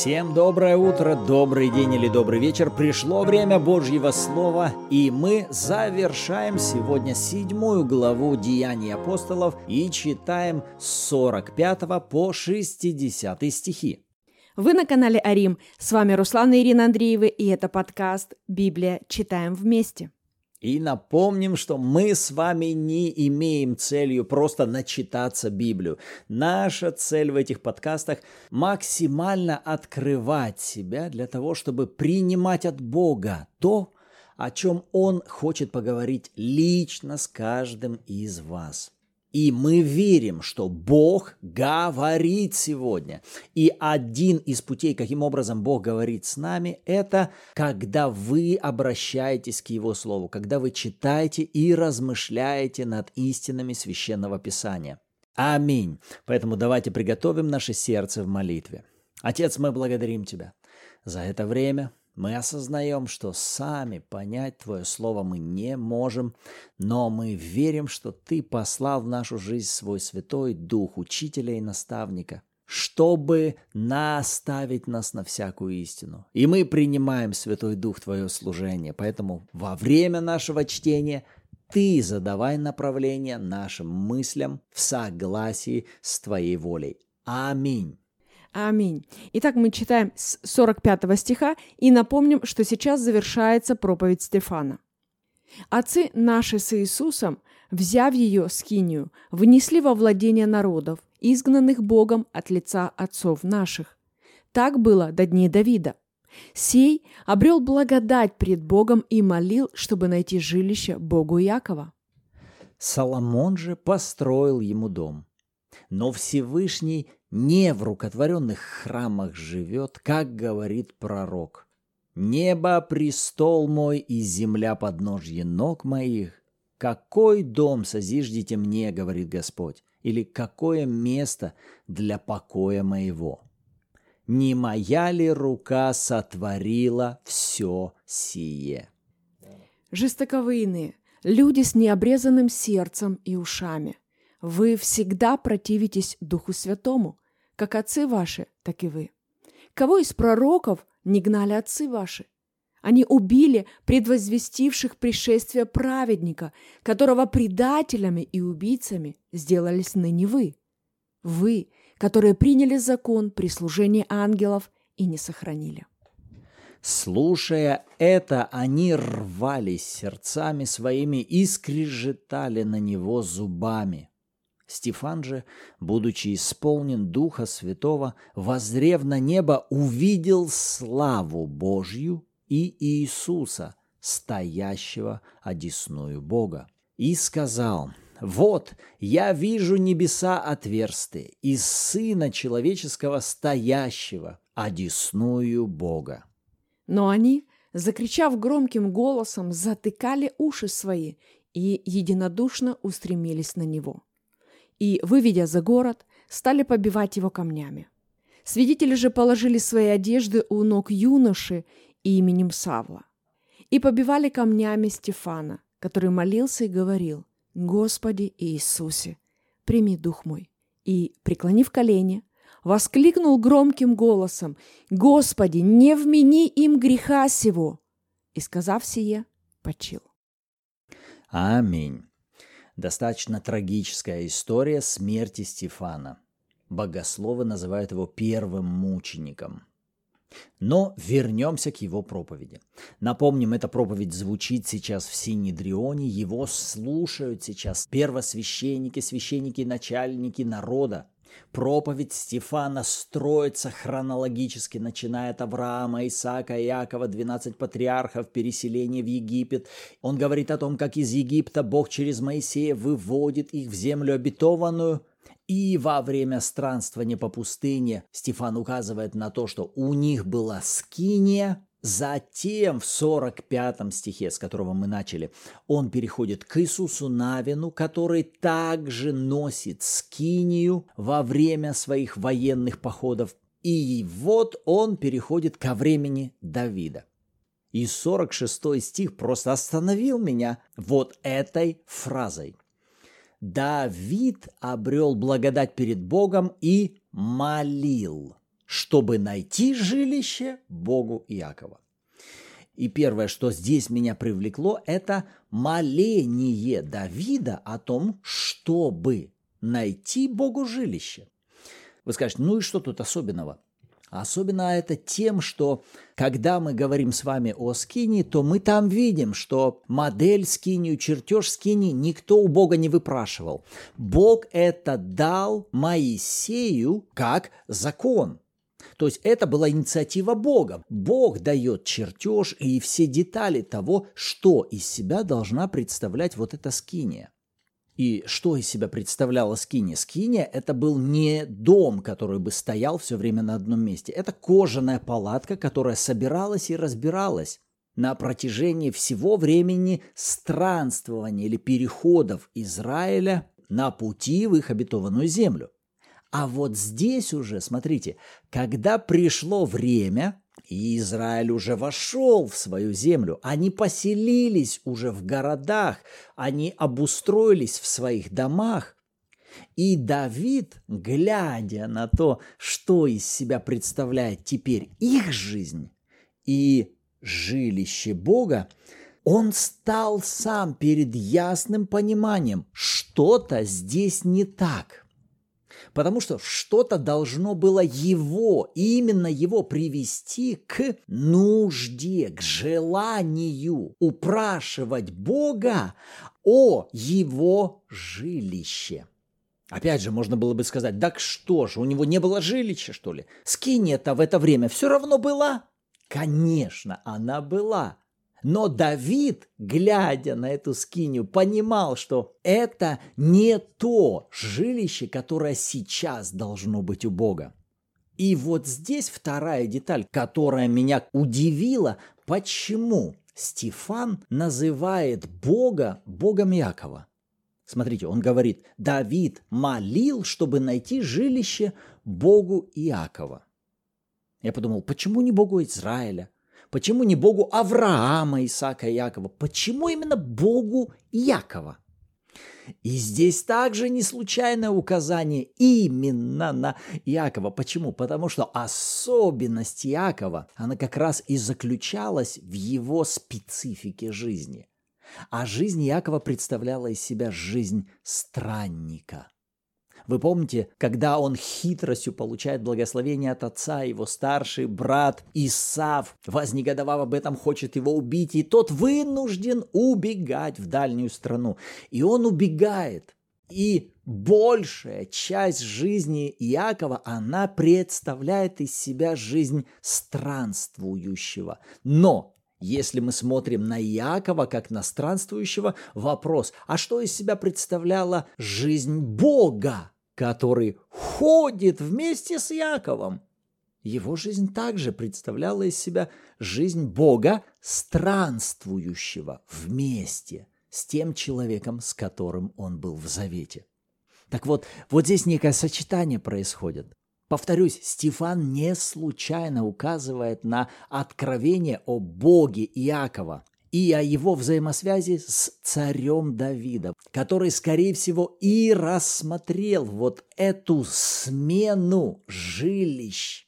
Всем доброе утро, добрый день или добрый вечер. Пришло время Божьего Слова, и мы завершаем сегодня седьмую главу Деяний апостолов и читаем с 45 по 60 стихи. Вы на канале Арим. С вами Руслан и Ирина Андреевы, и это подкаст «Библия. Читаем вместе». И напомним, что мы с вами не имеем целью просто начитаться Библию. Наша цель в этих подкастах – максимально открывать себя для того, чтобы принимать от Бога то, о чем Он хочет поговорить лично с каждым из вас. И мы верим, что Бог говорит сегодня. И один из путей, каким образом Бог говорит с нами, это когда вы обращаетесь к Его Слову, когда вы читаете и размышляете над истинами Священного Писания. Аминь. Поэтому давайте приготовим наше сердце в молитве. Отец, мы благодарим Тебя за это время, мы осознаем, что сами понять Твое Слово мы не можем, но мы верим, что Ты послал в нашу жизнь свой Святой Дух, Учителя и Наставника, чтобы наставить нас на всякую истину. И мы принимаем, Святой Дух, Твое служение. Поэтому во время нашего чтения Ты задавай направление нашим мыслям в согласии с Твоей волей. Аминь. Аминь. Итак, мы читаем с 45 стиха и напомним, что сейчас завершается проповедь Стефана. «Отцы наши с Иисусом, взяв ее, скинию, внесли во владение народов, изгнанных Богом от лица отцов наших. Так было до дней Давида. Сей обрел благодать пред Богом и молил, чтобы найти жилище Богу Якова. Соломон же построил ему дом. Но Всевышний не в рукотворенных храмах живет, как говорит пророк. «Небо – престол мой и земля подножье ног моих. Какой дом созиждите мне, говорит Господь, или какое место для покоя моего? Не моя ли рука сотворила все сие?» Жестоковыйные, люди с необрезанным сердцем и ушами – вы всегда противитесь Духу Святому, как отцы ваши, так и вы. Кого из пророков не гнали отцы ваши? Они убили предвозвестивших пришествие праведника, которого предателями и убийцами сделались ныне вы. Вы, которые приняли закон при служении ангелов и не сохранили. Слушая это, они рвались сердцами своими и скрежетали на него зубами. Стефан же, будучи исполнен Духа Святого, возрев на небо, увидел славу Божью и Иисуса, стоящего одесную Бога, и сказал, «Вот, я вижу небеса отверстые и Сына Человеческого, стоящего одесную Бога». Но они, закричав громким голосом, затыкали уши свои и единодушно устремились на него – и, выведя за город, стали побивать его камнями. Свидетели же положили свои одежды у ног юноши именем Савла и побивали камнями Стефана, который молился и говорил, «Господи Иисусе, прими дух мой». И, преклонив колени, воскликнул громким голосом, «Господи, не вмени им греха сего!» И, сказав сие, почил. Аминь. Достаточно трагическая история смерти Стефана. Богословы называют его первым мучеником. Но вернемся к его проповеди. Напомним, эта проповедь звучит сейчас в Синедрионе, его слушают сейчас первосвященники, священники начальники народа. Проповедь Стефана строится хронологически, начиная от Авраама, Исаака, Иакова, 12 патриархов, переселение в Египет. Он говорит о том, как из Египта Бог через Моисея выводит их в землю обетованную, и во время странствования по пустыне Стефан указывает на то, что у них была скиния, Затем в 45 стихе, с которого мы начали, он переходит к Иисусу Навину, который также носит скинию во время своих военных походов. И вот он переходит ко времени Давида. И 46 стих просто остановил меня вот этой фразой. Давид обрел благодать перед Богом и молил. Чтобы найти жилище Богу Иакова. И первое, что здесь меня привлекло, это моление Давида о том, чтобы найти Богу жилище. Вы скажете, ну и что тут особенного? Особенно это тем, что когда мы говорим с вами о скине, то мы там видим, что модель скинию, чертеж скини никто у Бога не выпрашивал. Бог это дал Моисею как закон. То есть это была инициатива Бога. Бог дает чертеж и все детали того, что из себя должна представлять вот эта скиния. И что из себя представляла Скиния? Скиния – это был не дом, который бы стоял все время на одном месте. Это кожаная палатка, которая собиралась и разбиралась на протяжении всего времени странствования или переходов Израиля на пути в их обетованную землю. А вот здесь уже, смотрите, когда пришло время, и Израиль уже вошел в свою землю. Они поселились уже в городах, они обустроились в своих домах. И Давид, глядя на то, что из себя представляет теперь их жизнь и жилище Бога, он стал сам перед ясным пониманием, что-то здесь не так – потому что что-то должно было его, именно его привести к нужде, к желанию упрашивать Бога о его жилище. Опять же, можно было бы сказать, так что же, у него не было жилища, что ли? Скиния-то в это время все равно была. Конечно, она была. Но Давид, глядя на эту скинию, понимал, что это не то жилище, которое сейчас должно быть у Бога. И вот здесь вторая деталь, которая меня удивила, почему Стефан называет Бога Богом Якова. Смотрите, он говорит, Давид молил, чтобы найти жилище Богу Иакова. Я подумал, почему не Богу Израиля? Почему не Богу Авраама, Исаака и Якова? Почему именно Богу Якова? И здесь также не случайное указание именно на Якова. Почему? Потому что особенность Якова, она как раз и заключалась в его специфике жизни. А жизнь Якова представляла из себя жизнь странника – вы помните, когда он хитростью получает благословение от отца, его старший брат Исав, вознегодовав об этом, хочет его убить, и тот вынужден убегать в дальнюю страну. И он убегает. И большая часть жизни Иакова, она представляет из себя жизнь странствующего. Но если мы смотрим на Иакова как на странствующего, вопрос, а что из себя представляла жизнь Бога? Который ходит вместе с Яковом. Его жизнь также представляла из себя жизнь Бога, странствующего вместе с тем человеком, с которым он был в завете. Так вот, вот здесь некое сочетание происходит. Повторюсь, Стефан не случайно указывает на откровение о Боге Иакова, и о его взаимосвязи с царем Давидом, который, скорее всего, и рассмотрел вот эту смену жилищ.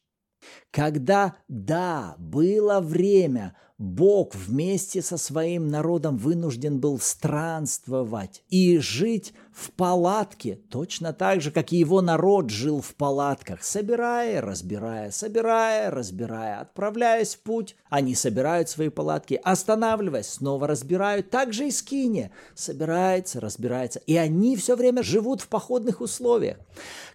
Когда, да, было время Бог вместе со своим народом вынужден был странствовать и жить в палатке, точно так же, как и его народ жил в палатках, собирая, разбирая, собирая, разбирая, отправляясь в путь. Они собирают свои палатки, останавливаясь, снова разбирают. Так же и скиния собирается, разбирается. И они все время живут в походных условиях.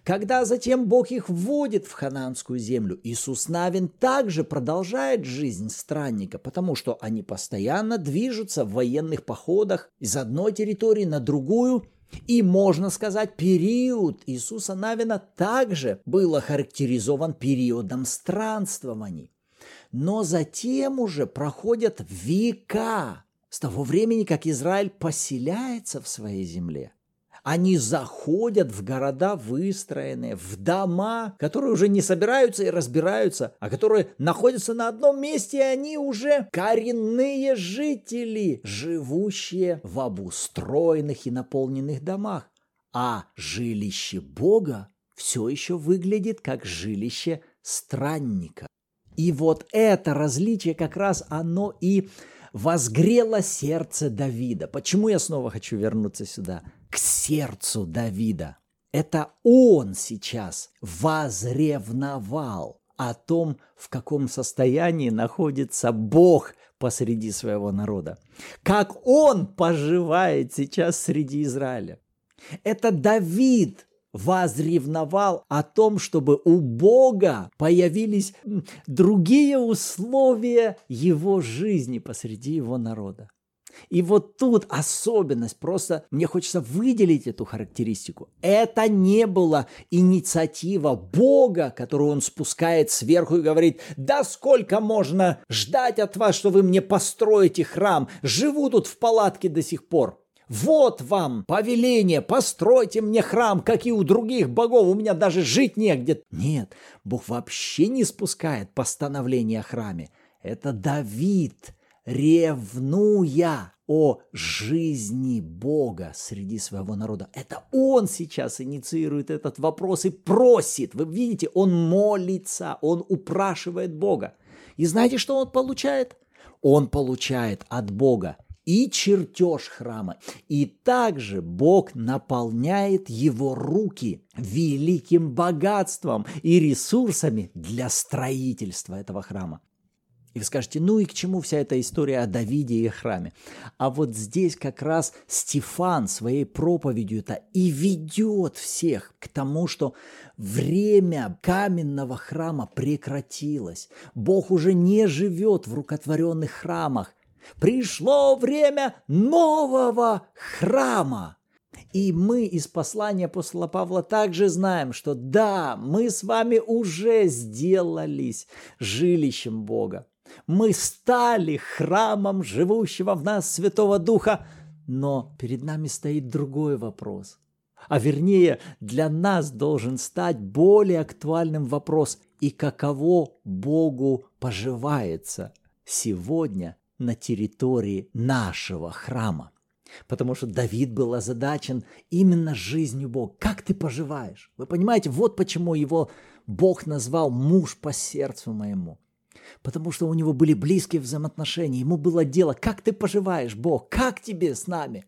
Когда затем Бог их вводит в хананскую землю, Иисус Навин также продолжает жизнь странника, потому что они постоянно движутся в военных походах из одной территории на другую, и, можно сказать, период Иисуса Навина также был охарактеризован периодом странствований. Но затем уже проходят века с того времени, как Израиль поселяется в своей земле. Они заходят в города выстроенные, в дома, которые уже не собираются и разбираются, а которые находятся на одном месте, и они уже коренные жители, живущие в обустроенных и наполненных домах. А жилище Бога все еще выглядит как жилище странника. И вот это различие как раз оно и возгрело сердце Давида. Почему я снова хочу вернуться сюда? К сердцу Давида. Это он сейчас возревновал о том, в каком состоянии находится Бог посреди своего народа. Как он поживает сейчас среди Израиля. Это Давид возревновал о том, чтобы у Бога появились другие условия его жизни посреди его народа. И вот тут особенность, просто мне хочется выделить эту характеристику. Это не была инициатива Бога, которую он спускает сверху и говорит, да сколько можно ждать от вас, что вы мне построите храм, живу тут в палатке до сих пор. Вот вам повеление, постройте мне храм, как и у других богов, у меня даже жить негде. Нет, Бог вообще не спускает постановление о храме. Это Давид ревнуя о жизни Бога среди своего народа. Это он сейчас инициирует этот вопрос и просит. Вы видите, он молится, он упрашивает Бога. И знаете, что он получает? Он получает от Бога и чертеж храма. И также Бог наполняет его руки великим богатством и ресурсами для строительства этого храма. И вы скажете, ну и к чему вся эта история о Давиде и храме? А вот здесь как раз Стефан своей проповедью-то и ведет всех к тому, что время каменного храма прекратилось. Бог уже не живет в рукотворенных храмах. Пришло время нового храма. И мы из послания апостола Павла также знаем, что да, мы с вами уже сделались жилищем Бога. Мы стали храмом живущего в нас Святого Духа, но перед нами стоит другой вопрос. А вернее, для нас должен стать более актуальным вопрос, и каково Богу поживается сегодня на территории нашего храма. Потому что Давид был озадачен именно жизнью Бога. Как ты поживаешь? Вы понимаете, вот почему его Бог назвал муж по сердцу моему потому что у него были близкие взаимоотношения, ему было дело, как ты поживаешь, Бог, как тебе с нами,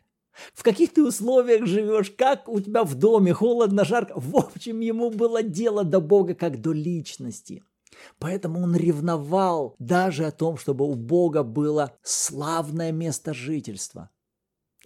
в каких ты условиях живешь, как у тебя в доме, холодно, жарко. В общем, ему было дело до Бога как до личности. Поэтому он ревновал даже о том, чтобы у Бога было славное место жительства –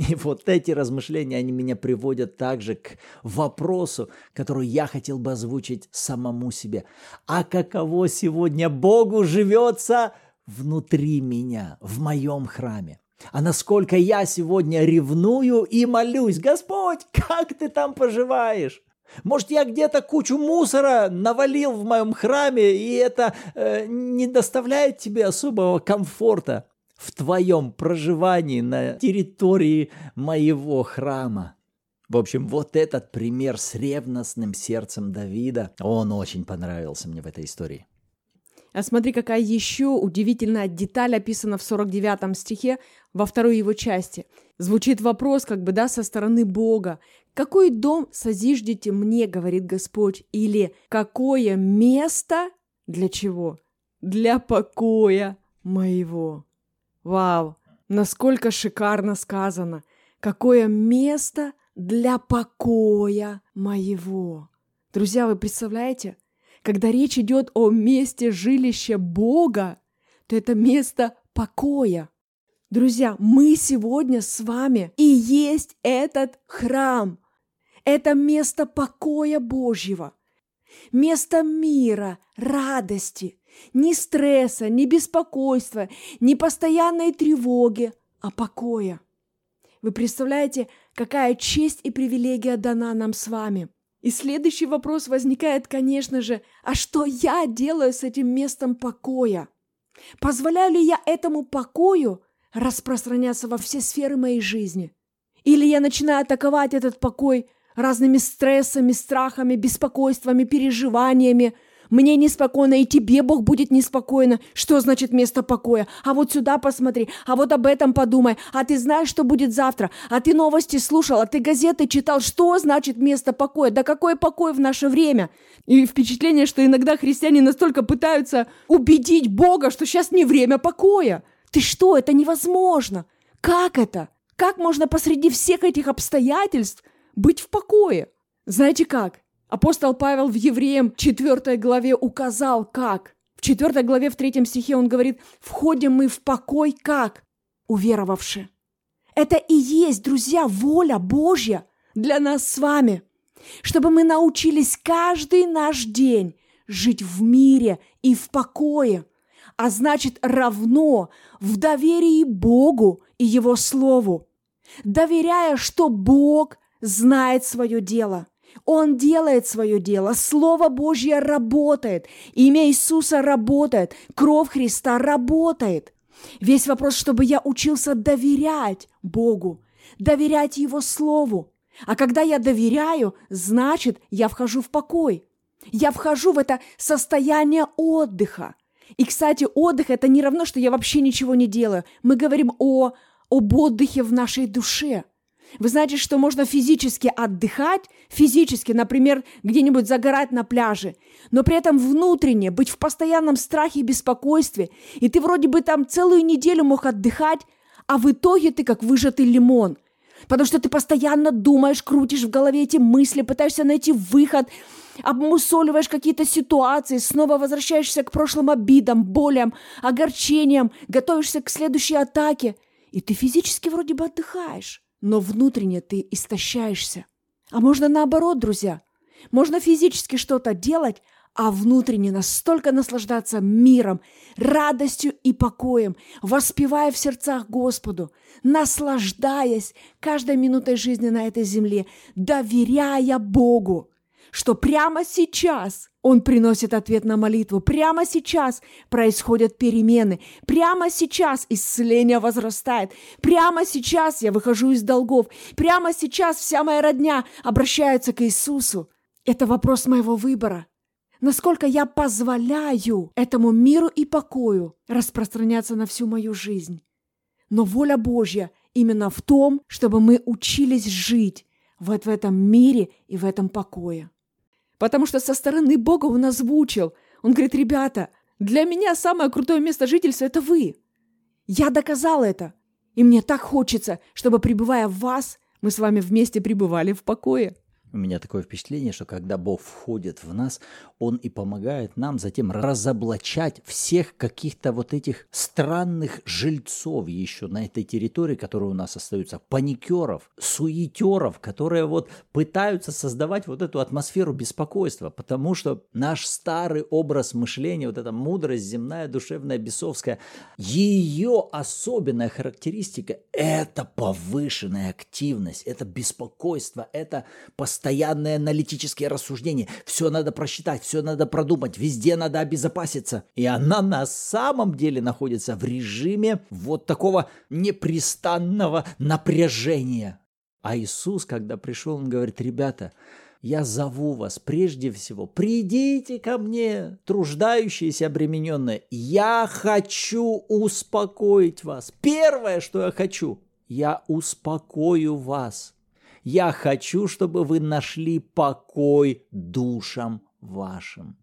и вот эти размышления, они меня приводят также к вопросу, который я хотел бы озвучить самому себе. А каково сегодня Богу живется внутри меня, в моем храме? А насколько я сегодня ревную и молюсь, Господь, как ты там поживаешь? Может, я где-то кучу мусора навалил в моем храме, и это э, не доставляет тебе особого комфорта в твоем проживании на территории моего храма. В общем, вот этот пример с ревностным сердцем Давида, он очень понравился мне в этой истории. А смотри, какая еще удивительная деталь описана в 49 стихе во второй его части. Звучит вопрос как бы, да, со стороны Бога. «Какой дом созиждете мне, — говорит Господь, — или какое место для чего? Для покоя моего». Вау, насколько шикарно сказано. Какое место для покоя моего. Друзья, вы представляете, когда речь идет о месте жилища Бога, то это место покоя. Друзья, мы сегодня с вами и есть этот храм. Это место покоя Божьего, место мира, радости, ни стресса, ни беспокойства, ни постоянной тревоги, а покоя. Вы представляете, какая честь и привилегия дана нам с вами? И следующий вопрос возникает, конечно же, а что я делаю с этим местом покоя? Позволяю ли я этому покою распространяться во все сферы моей жизни? Или я начинаю атаковать этот покой разными стрессами, страхами, беспокойствами, переживаниями, Мне неспокойно, и тебе, Бог, будет неспокойно. Что значит место покоя? А вот сюда посмотри, а вот об этом подумай. А ты знаешь, что будет завтра? А ты новости слушал, а ты газеты читал. Что значит место покоя? Да какой покой в наше время? И впечатление, что иногда христиане настолько пытаются убедить Бога, что сейчас не время покоя. Ты что, это невозможно. Как это? Как можно посреди всех этих обстоятельств быть в покое? Знаете как? Апостол Павел в Евреям 4 главе указал, как. В 4 главе в 3 стихе он говорит, «Входим мы в покой как? Уверовавши». Это и есть, друзья, воля Божья для нас с вами, чтобы мы научились каждый наш день жить в мире и в покое, а значит равно в доверии Богу и Его Слову, доверяя, что Бог знает свое дело – он делает свое дело, Слово Божье работает, имя Иисуса работает, кровь Христа работает. Весь вопрос, чтобы я учился доверять Богу, доверять Его Слову. А когда я доверяю, значит, я вхожу в покой. Я вхожу в это состояние отдыха. И, кстати, отдых – это не равно, что я вообще ничего не делаю. Мы говорим о, об отдыхе в нашей душе – вы знаете, что можно физически отдыхать, физически, например, где-нибудь загорать на пляже, но при этом внутренне быть в постоянном страхе и беспокойстве, и ты вроде бы там целую неделю мог отдыхать, а в итоге ты как выжатый лимон, потому что ты постоянно думаешь, крутишь в голове эти мысли, пытаешься найти выход, обмусоливаешь какие-то ситуации, снова возвращаешься к прошлым обидам, болям, огорчениям, готовишься к следующей атаке, и ты физически вроде бы отдыхаешь но внутренне ты истощаешься. А можно наоборот, друзья. Можно физически что-то делать, а внутренне настолько наслаждаться миром, радостью и покоем, воспевая в сердцах Господу, наслаждаясь каждой минутой жизни на этой земле, доверяя Богу что прямо сейчас он приносит ответ на молитву. Прямо сейчас происходят перемены. Прямо сейчас исцеление возрастает. Прямо сейчас я выхожу из долгов. Прямо сейчас вся моя родня обращается к Иисусу. Это вопрос моего выбора. Насколько я позволяю этому миру и покою распространяться на всю мою жизнь. Но воля Божья именно в том, чтобы мы учились жить вот в этом мире и в этом покое потому что со стороны Бога он озвучил. Он говорит, ребята, для меня самое крутое место жительства – это вы. Я доказал это. И мне так хочется, чтобы, пребывая в вас, мы с вами вместе пребывали в покое. У меня такое впечатление, что когда Бог входит в нас, Он и помогает нам затем разоблачать всех каких-то вот этих странных жильцов еще на этой территории, которые у нас остаются, паникеров, суетеров, которые вот пытаются создавать вот эту атмосферу беспокойства, потому что наш старый образ мышления, вот эта мудрость земная, душевная, бесовская, ее особенная характеристика – это повышенная активность, это беспокойство, это постоянное постоянные аналитические рассуждения. Все надо просчитать, все надо продумать, везде надо обезопаситься. И она на самом деле находится в режиме вот такого непрестанного напряжения. А Иисус, когда пришел, он говорит, ребята, я зову вас прежде всего, придите ко мне, труждающиеся, обремененные. Я хочу успокоить вас. Первое, что я хочу, я успокою вас. Я хочу, чтобы вы нашли покой душам вашим.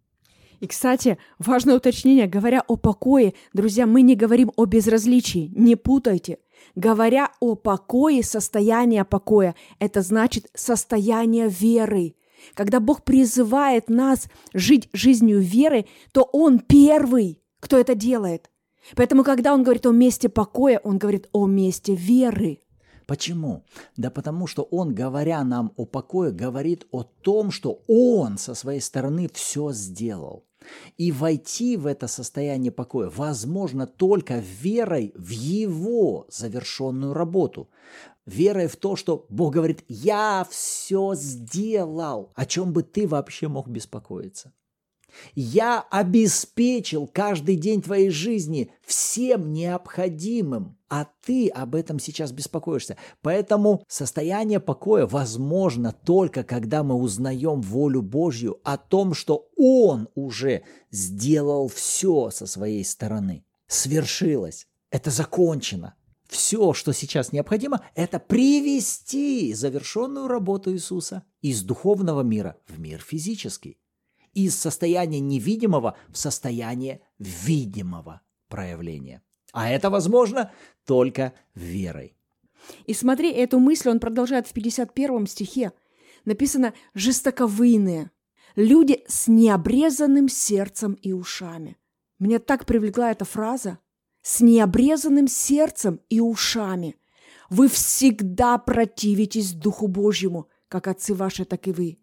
И, кстати, важное уточнение, говоря о покое, друзья, мы не говорим о безразличии, не путайте. Говоря о покое, состояние покоя, это значит состояние веры. Когда Бог призывает нас жить жизнью веры, то Он первый, кто это делает. Поэтому, когда Он говорит о месте покоя, Он говорит о месте веры. Почему? Да потому что он, говоря нам о покое, говорит о том, что он со своей стороны все сделал. И войти в это состояние покоя возможно только верой в его завершенную работу. Верой в то, что Бог говорит, я все сделал. О чем бы ты вообще мог беспокоиться? Я обеспечил каждый день твоей жизни всем необходимым, а ты об этом сейчас беспокоишься. Поэтому состояние покоя возможно только когда мы узнаем волю Божью о том, что Он уже сделал все со своей стороны. Свершилось. Это закончено. Все, что сейчас необходимо, это привести завершенную работу Иисуса из духовного мира в мир физический из состояния невидимого в состояние видимого проявления. А это возможно только верой. И смотри, эту мысль он продолжает в 51 стихе. Написано «жестоковыйные, люди с необрезанным сердцем и ушами». Меня так привлекла эта фраза. «С необрезанным сердцем и ушами». Вы всегда противитесь Духу Божьему, как отцы ваши, так и вы.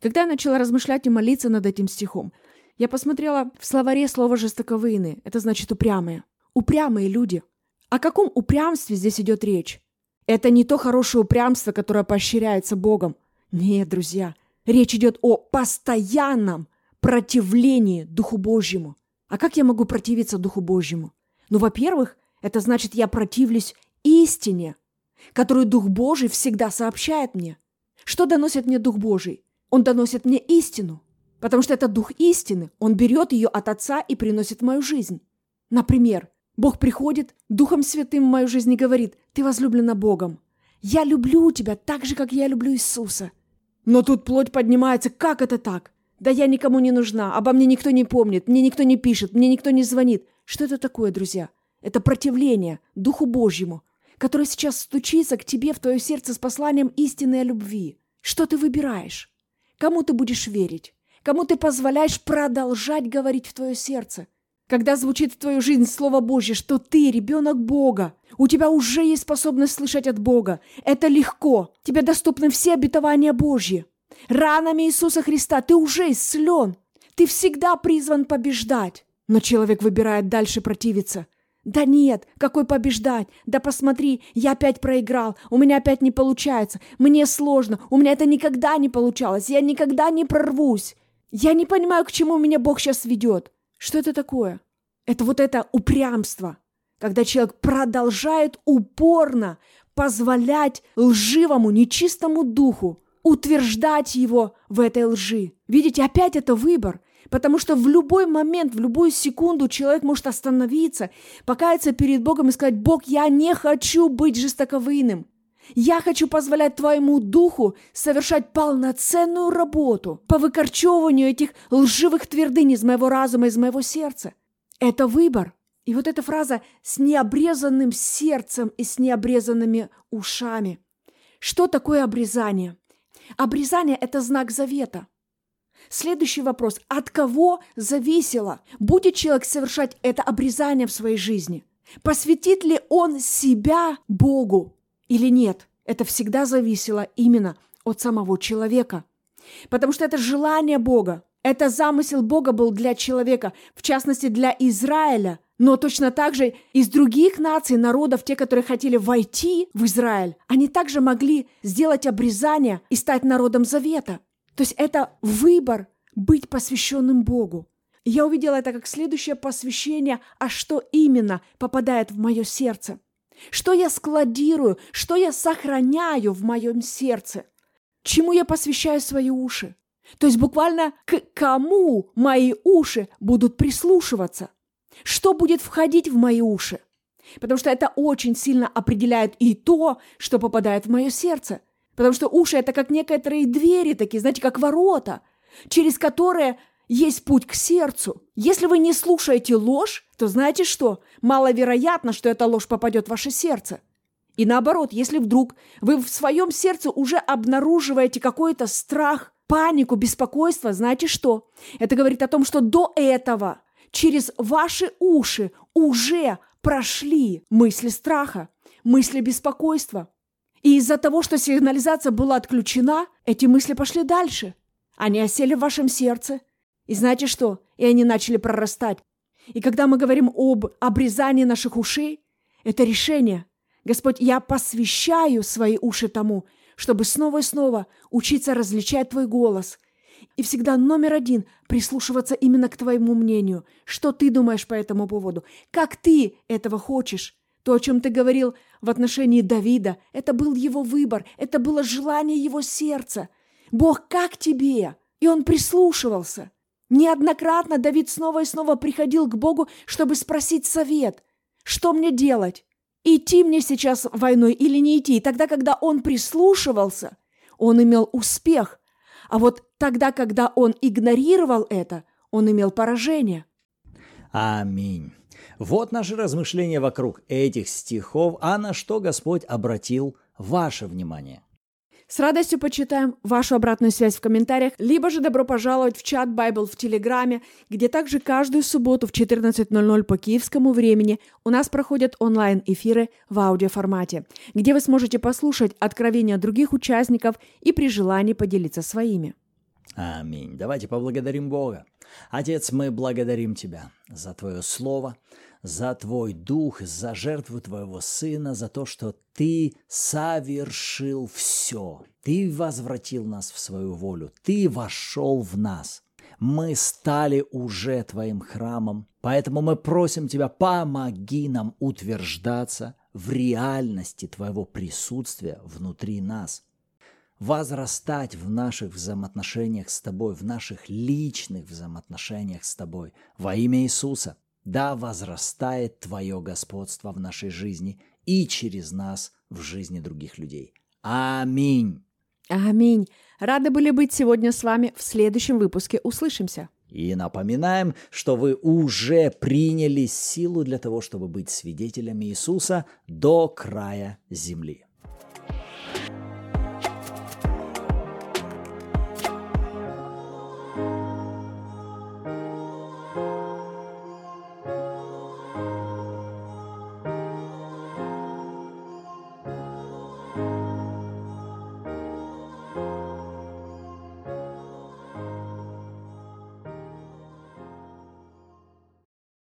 Когда я начала размышлять и молиться над этим стихом, я посмотрела в словаре слово «жестоковыйные». Это значит «упрямые». Упрямые люди. О каком упрямстве здесь идет речь? Это не то хорошее упрямство, которое поощряется Богом. Нет, друзья, речь идет о постоянном противлении Духу Божьему. А как я могу противиться Духу Божьему? Ну, во-первых, это значит, я противлюсь истине, которую Дух Божий всегда сообщает мне. Что доносит мне Дух Божий? Он доносит мне истину, потому что это дух истины. Он берет ее от Отца и приносит в мою жизнь. Например, Бог приходит Духом Святым в мою жизнь и говорит, ты возлюблена Богом. Я люблю тебя так же, как я люблю Иисуса. Но тут плоть поднимается, как это так? Да я никому не нужна, обо мне никто не помнит, мне никто не пишет, мне никто не звонит. Что это такое, друзья? Это противление Духу Божьему, который сейчас стучится к тебе в твое сердце с посланием истинной любви. Что ты выбираешь? Кому ты будешь верить? Кому ты позволяешь продолжать говорить в твое сердце? Когда звучит в твою жизнь Слово Божье, что ты ребенок Бога, у тебя уже есть способность слышать от Бога. Это легко. Тебе доступны все обетования Божьи. Ранами Иисуса Христа ты уже исцелен. Ты всегда призван побеждать. Но человек выбирает дальше противиться – да нет, какой побеждать? Да посмотри, я опять проиграл, у меня опять не получается, мне сложно, у меня это никогда не получалось, я никогда не прорвусь. Я не понимаю, к чему меня Бог сейчас ведет. Что это такое? Это вот это упрямство, когда человек продолжает упорно позволять лживому, нечистому духу утверждать его в этой лжи. Видите, опять это выбор. Потому что в любой момент, в любую секунду человек может остановиться, покаяться перед Богом и сказать, Бог, я не хочу быть жестоковыйным. Я хочу позволять Твоему Духу совершать полноценную работу по выкорчевыванию этих лживых твердынь из моего разума, из моего сердца. Это выбор. И вот эта фраза «с необрезанным сердцем и с необрезанными ушами». Что такое обрезание? Обрезание – это знак завета – Следующий вопрос. От кого зависело, будет человек совершать это обрезание в своей жизни? Посвятит ли он себя Богу или нет? Это всегда зависело именно от самого человека. Потому что это желание Бога, это замысел Бога был для человека, в частности для Израиля, но точно так же из других наций, народов, те, которые хотели войти в Израиль, они также могли сделать обрезание и стать народом завета – то есть это выбор быть посвященным Богу. Я увидела это как следующее посвящение, а что именно попадает в мое сердце. Что я складирую, что я сохраняю в моем сердце. Чему я посвящаю свои уши. То есть буквально к кому мои уши будут прислушиваться. Что будет входить в мои уши. Потому что это очень сильно определяет и то, что попадает в мое сердце. Потому что уши – это как некоторые двери такие, знаете, как ворота, через которые есть путь к сердцу. Если вы не слушаете ложь, то знаете что? Маловероятно, что эта ложь попадет в ваше сердце. И наоборот, если вдруг вы в своем сердце уже обнаруживаете какой-то страх, панику, беспокойство, знаете что? Это говорит о том, что до этого через ваши уши уже прошли мысли страха, мысли беспокойства. И из-за того, что сигнализация была отключена, эти мысли пошли дальше. Они осели в вашем сердце. И знаете что? И они начали прорастать. И когда мы говорим об обрезании наших ушей, это решение. Господь, я посвящаю свои уши тому, чтобы снова и снова учиться различать Твой голос И всегда номер один – прислушиваться именно к твоему мнению. Что ты думаешь по этому поводу? Как ты этого хочешь? То, о чем ты говорил в отношении Давида, это был его выбор, это было желание его сердца. Бог, как тебе? И он прислушивался. Неоднократно Давид снова и снова приходил к Богу, чтобы спросить совет. Что мне делать? Идти мне сейчас войной или не идти? И тогда, когда он прислушивался, он имел успех. А вот тогда, когда он игнорировал это, он имел поражение. Аминь. Вот наши размышления вокруг этих стихов, а на что Господь обратил ваше внимание. С радостью почитаем вашу обратную связь в комментариях, либо же добро пожаловать в чат Bible в Телеграме, где также каждую субботу в 14.00 по киевскому времени у нас проходят онлайн-эфиры в аудиоформате, где вы сможете послушать откровения других участников и при желании поделиться своими. Аминь. Давайте поблагодарим Бога. Отец, мы благодарим Тебя за Твое Слово, за Твой Дух, за жертву Твоего Сына, за то, что Ты совершил все. Ты возвратил нас в свою волю. Ты вошел в нас. Мы стали уже Твоим храмом, поэтому мы просим Тебя, помоги нам утверждаться в реальности Твоего присутствия внутри нас – возрастать в наших взаимоотношениях с Тобой, в наших личных взаимоотношениях с Тобой. Во имя Иисуса. Да возрастает Твое господство в нашей жизни и через нас в жизни других людей. Аминь. Аминь. Рады были быть сегодня с вами. В следующем выпуске услышимся. И напоминаем, что вы уже приняли силу для того, чтобы быть свидетелями Иисуса до края земли.